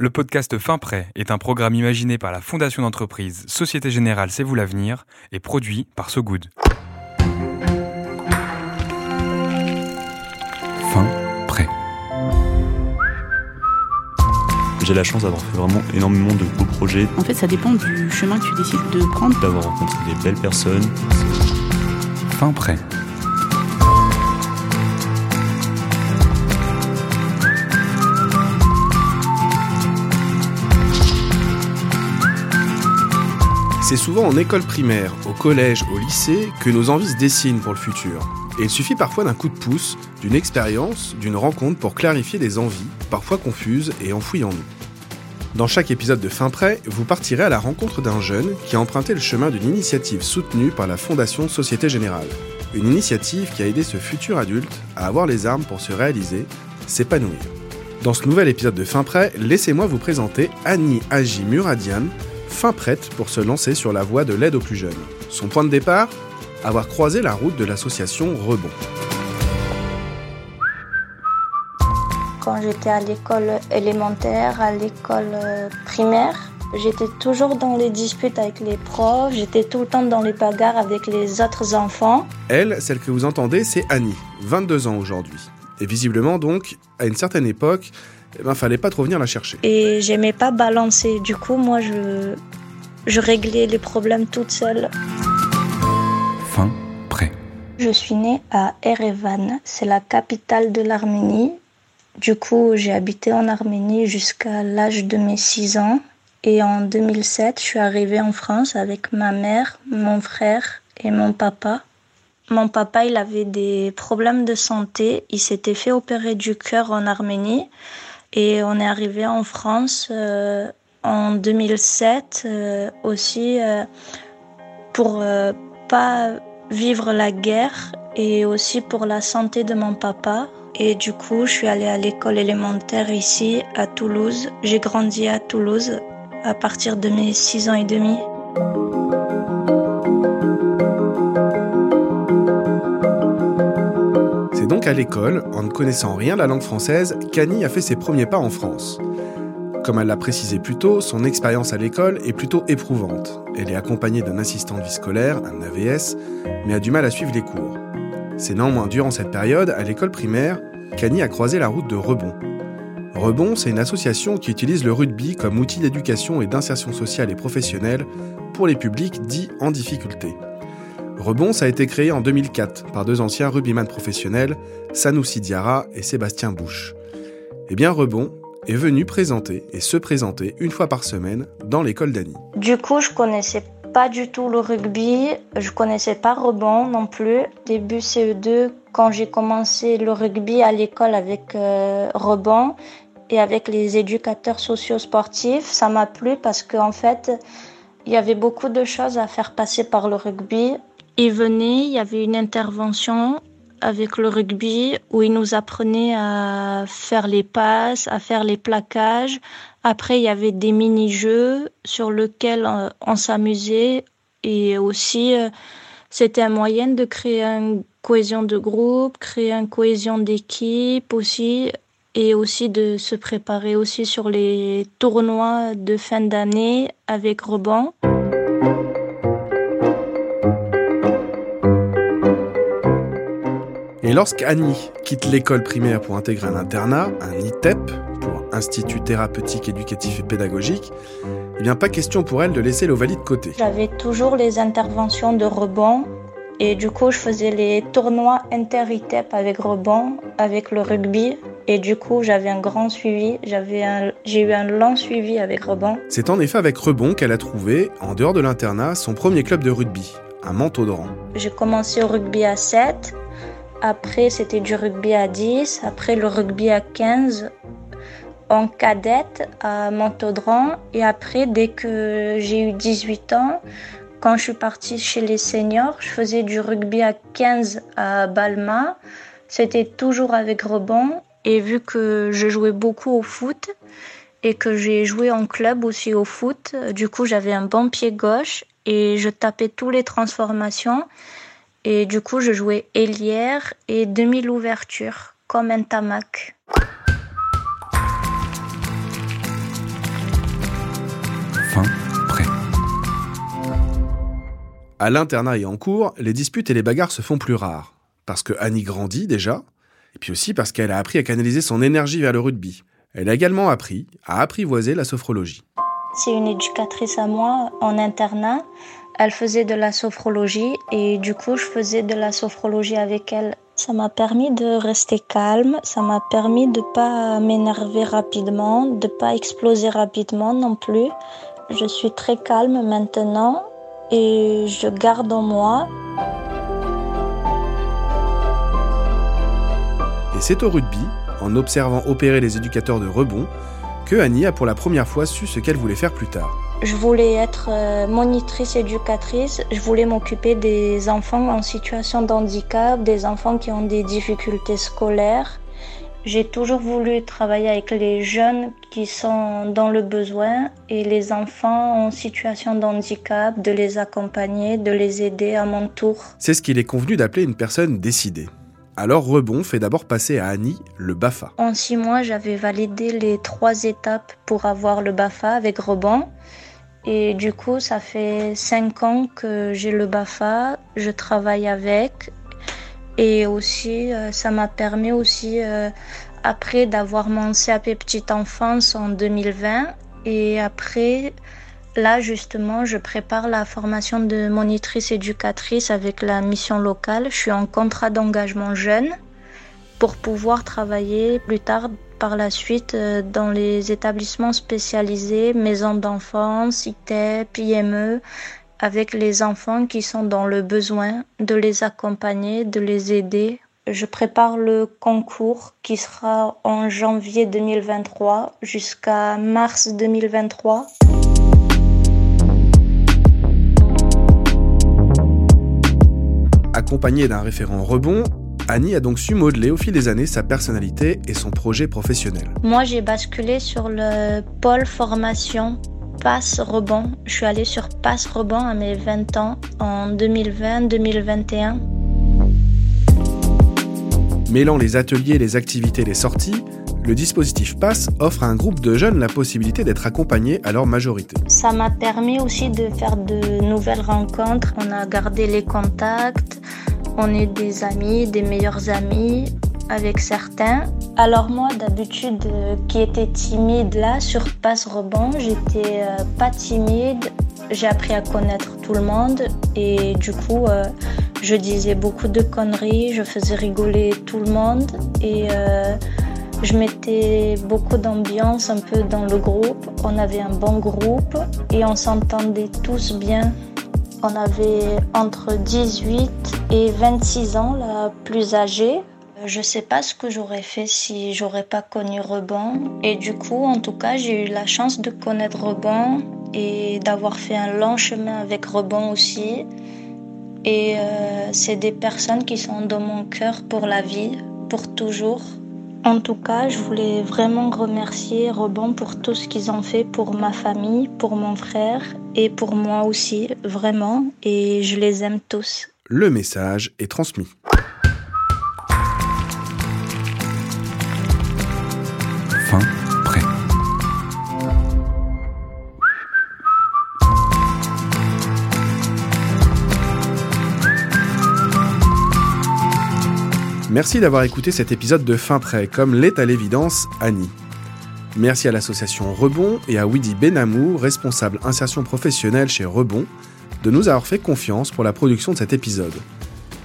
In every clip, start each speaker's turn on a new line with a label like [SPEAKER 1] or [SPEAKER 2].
[SPEAKER 1] Le podcast Fin Prêt est un programme imaginé par la fondation d'entreprise Société Générale C'est vous l'avenir et produit par So Good. Fin Prêt.
[SPEAKER 2] J'ai la chance d'avoir fait vraiment énormément de beaux projets,
[SPEAKER 3] En fait, ça dépend du chemin que tu décides de prendre.
[SPEAKER 2] d'avoir rencontré des belles personnes.
[SPEAKER 1] Fin Prêt.
[SPEAKER 4] C'est souvent en école primaire, au collège, au lycée que nos envies se dessinent pour le futur. Et il suffit parfois d'un coup de pouce, d'une expérience, d'une rencontre pour clarifier des envies, parfois confuses et enfouies en nous. Dans chaque épisode de Fin Prêt, vous partirez à la rencontre d'un jeune qui a emprunté le chemin d'une initiative soutenue par la Fondation Société Générale. Une initiative qui a aidé ce futur adulte à avoir les armes pour se réaliser, s'épanouir. Dans ce nouvel épisode de Fin Prêt, laissez-moi vous présenter Annie Agi Muradian, fin prête pour se lancer sur la voie de l'aide aux plus jeunes. Son point de départ Avoir croisé la route de l'association Rebond.
[SPEAKER 5] Quand j'étais à l'école élémentaire, à l'école euh, primaire, j'étais toujours dans les disputes avec les profs, j'étais tout le temps dans les bagarres avec les autres enfants.
[SPEAKER 4] Elle, celle que vous entendez, c'est Annie, 22 ans aujourd'hui. Et visiblement donc, à une certaine époque, eh ben, fallait pas trop venir la chercher.
[SPEAKER 5] Et j'aimais pas balancer. Du coup, moi, je, je réglais les problèmes toute seule.
[SPEAKER 1] Fin Prêt.
[SPEAKER 5] Je suis née à Erevan, c'est la capitale de l'Arménie. Du coup, j'ai habité en Arménie jusqu'à l'âge de mes 6 ans. Et en 2007, je suis arrivée en France avec ma mère, mon frère et mon papa. Mon papa, il avait des problèmes de santé. Il s'était fait opérer du cœur en Arménie. Et on est arrivé en France euh, en 2007 euh, aussi euh, pour pas vivre la guerre et aussi pour la santé de mon papa. Et du coup, je suis allée à l'école élémentaire ici à Toulouse. J'ai grandi à Toulouse à partir de mes 6 ans et demi.
[SPEAKER 4] C'est donc à l'école, en ne connaissant rien la langue française, qu'Annie a fait ses premiers pas en France. Comme elle l'a précisé plus tôt, son expérience à l'école est plutôt éprouvante. Elle est accompagnée d'un assistant de vie scolaire, un AVS, mais a du mal à suivre les cours. C'est néanmoins durant cette période, à l'école primaire, qu'Annie a croisé la route de Rebond. Rebond, c'est une association qui utilise le rugby comme outil d'éducation et d'insertion sociale et professionnelle pour les publics dits en difficulté. Rebond, ça a été créé en 2004 par deux anciens rugbyman professionnels, Sanoussi Diarra et Sébastien Bouche. Eh bien, Rebond est venu présenter et se présenter une fois par semaine dans l'école d'Annie.
[SPEAKER 5] Du coup, je connaissais pas du tout le rugby, je connaissais pas rebond non plus. Début CE2, quand j'ai commencé le rugby à l'école avec euh, rebond et avec les éducateurs socio-sportifs, ça m'a plu parce qu'en fait, il y avait beaucoup de choses à faire passer par le rugby. Ils venaient, il y avait une intervention avec le rugby où ils nous apprenaient à faire les passes, à faire les plaquages. Après, il y avait des mini-jeux sur lesquels on s'amusait et aussi euh, c'était un moyen de créer une cohésion de groupe, créer une cohésion d'équipe aussi et aussi de se préparer aussi sur les tournois de fin d'année avec rebond.
[SPEAKER 4] Et lorsqu'Annie quitte l'école primaire pour intégrer un internat, un ITEP, pour Institut thérapeutique, éducatif et pédagogique, eh bien pas question pour elle de laisser l'Ovalie de côté.
[SPEAKER 5] J'avais toujours les interventions de rebond et du coup je faisais les tournois inter-ITEP avec rebond, avec le rugby et du coup j'avais un grand suivi, j'avais un- j'ai eu un long suivi avec rebond.
[SPEAKER 4] C'est en effet avec Rebond qu'elle a trouvé, en dehors de l'internat, son premier club de rugby, un manteau de rang.
[SPEAKER 5] J'ai commencé au rugby à 7, après c'était du rugby à 10, après le rugby à 15 en cadette à Montaudran et après dès que j'ai eu 18 ans, quand je suis partie chez les seniors, je faisais du rugby à 15 à Balma. C'était toujours avec rebond et vu que je jouais beaucoup au foot et que j'ai joué en club aussi au foot, du coup j'avais un bon pied gauche et je tapais tous les transformations et du coup je jouais ailière et demi l'ouverture comme un tamac.
[SPEAKER 1] Fin prêt.
[SPEAKER 4] À l'internat et en cours, les disputes et les bagarres se font plus rares. Parce que Annie grandit déjà, et puis aussi parce qu'elle a appris à canaliser son énergie vers le rugby. Elle a également appris à apprivoiser la sophrologie.
[SPEAKER 5] C'est une éducatrice à moi en internat. Elle faisait de la sophrologie et du coup, je faisais de la sophrologie avec elle. Ça m'a permis de rester calme, ça m'a permis de pas m'énerver rapidement, de pas exploser rapidement non plus. Je suis très calme maintenant et je garde en moi.
[SPEAKER 4] Et c'est au rugby, en observant opérer les éducateurs de rebond, que Annie a pour la première fois su ce qu'elle voulait faire plus tard.
[SPEAKER 5] Je voulais être euh, monitrice éducatrice, je voulais m'occuper des enfants en situation de handicap, des enfants qui ont des difficultés scolaires. J'ai toujours voulu travailler avec les jeunes qui sont dans le besoin et les enfants en situation de handicap, de les accompagner, de les aider à mon tour.
[SPEAKER 4] C'est ce qu'il est convenu d'appeler une personne décidée. Alors Rebond fait d'abord passer à Annie le BAFA.
[SPEAKER 5] En six mois, j'avais validé les trois étapes pour avoir le BAFA avec Rebond. Et du coup, ça fait cinq ans que j'ai le BAFA, je travaille avec. Et aussi, euh, ça m'a permis aussi, euh, après, d'avoir mon CAP Petite Enfance en 2020. Et après, là, justement, je prépare la formation de monitrice éducatrice avec la mission locale. Je suis en contrat d'engagement jeune pour pouvoir travailler plus tard par la suite euh, dans les établissements spécialisés, maisons d'enfance, ITEP, IME, avec les enfants qui sont dans le besoin de les accompagner, de les aider. Je prépare le concours qui sera en janvier 2023 jusqu'à mars 2023.
[SPEAKER 4] Accompagnée d'un référent rebond, Annie a donc su modeler au fil des années sa personnalité et son projet professionnel.
[SPEAKER 5] Moi, j'ai basculé sur le pôle formation passe rebond. Je suis allée sur passe rebond à mes 20 ans en 2020-2021.
[SPEAKER 4] Mêlant les ateliers, les activités, les sorties, le dispositif PASS offre à un groupe de jeunes la possibilité d'être accompagnés à leur majorité.
[SPEAKER 5] Ça m'a permis aussi de faire de nouvelles rencontres. On a gardé les contacts, on est des amis, des meilleurs amis avec certains. Alors moi d'habitude euh, qui était timide là sur passe rebond, j'étais euh, pas timide. J'ai appris à connaître tout le monde et du coup euh, je disais beaucoup de conneries, je faisais rigoler tout le monde et je mettais beaucoup d'ambiance un peu dans le groupe. On avait un bon groupe et on s'entendait tous bien. On avait entre 18 et 26 ans, la plus âgée. Je sais pas ce que j'aurais fait si j'aurais pas connu Rebond. Et du coup, en tout cas, j'ai eu la chance de connaître Rebond et d'avoir fait un long chemin avec Rebond aussi. Et euh, c'est des personnes qui sont dans mon cœur pour la vie, pour toujours. En tout cas, je voulais vraiment remercier Rebond pour tout ce qu'ils ont fait pour ma famille, pour mon frère et pour moi aussi, vraiment. Et je les aime tous.
[SPEAKER 4] Le message est transmis. Merci d'avoir écouté cet épisode de Fin Prêt, comme l'est à l'évidence Annie. Merci à l'association Rebond et à Widi Benamou, responsable insertion professionnelle chez Rebond, de nous avoir fait confiance pour la production de cet épisode.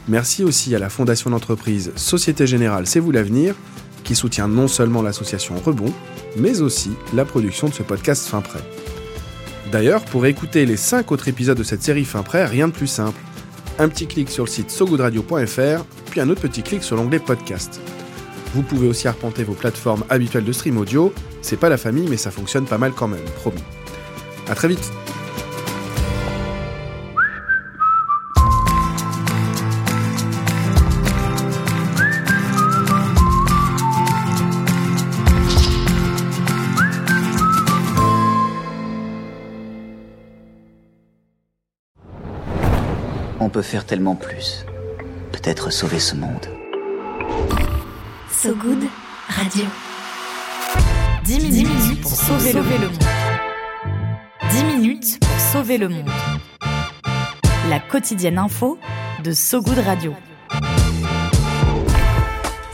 [SPEAKER 4] Merci aussi à la fondation d'entreprise Société Générale C'est vous l'avenir, qui soutient non seulement l'association Rebond, mais aussi la production de ce podcast Fin Prêt. D'ailleurs, pour écouter les 5 autres épisodes de cette série Fin Prêt, rien de plus simple. Un petit clic sur le site sogoodradio.fr, puis un autre petit clic sur l'onglet podcast. Vous pouvez aussi arpenter vos plateformes habituelles de stream audio. C'est pas la famille, mais ça fonctionne pas mal quand même, promis. À très vite!
[SPEAKER 6] On peut faire tellement plus. Peut-être sauver ce monde.
[SPEAKER 7] So Good Radio. 10 minutes, pour sauver le monde. 10 minutes pour sauver le monde. La quotidienne info de So Good Radio.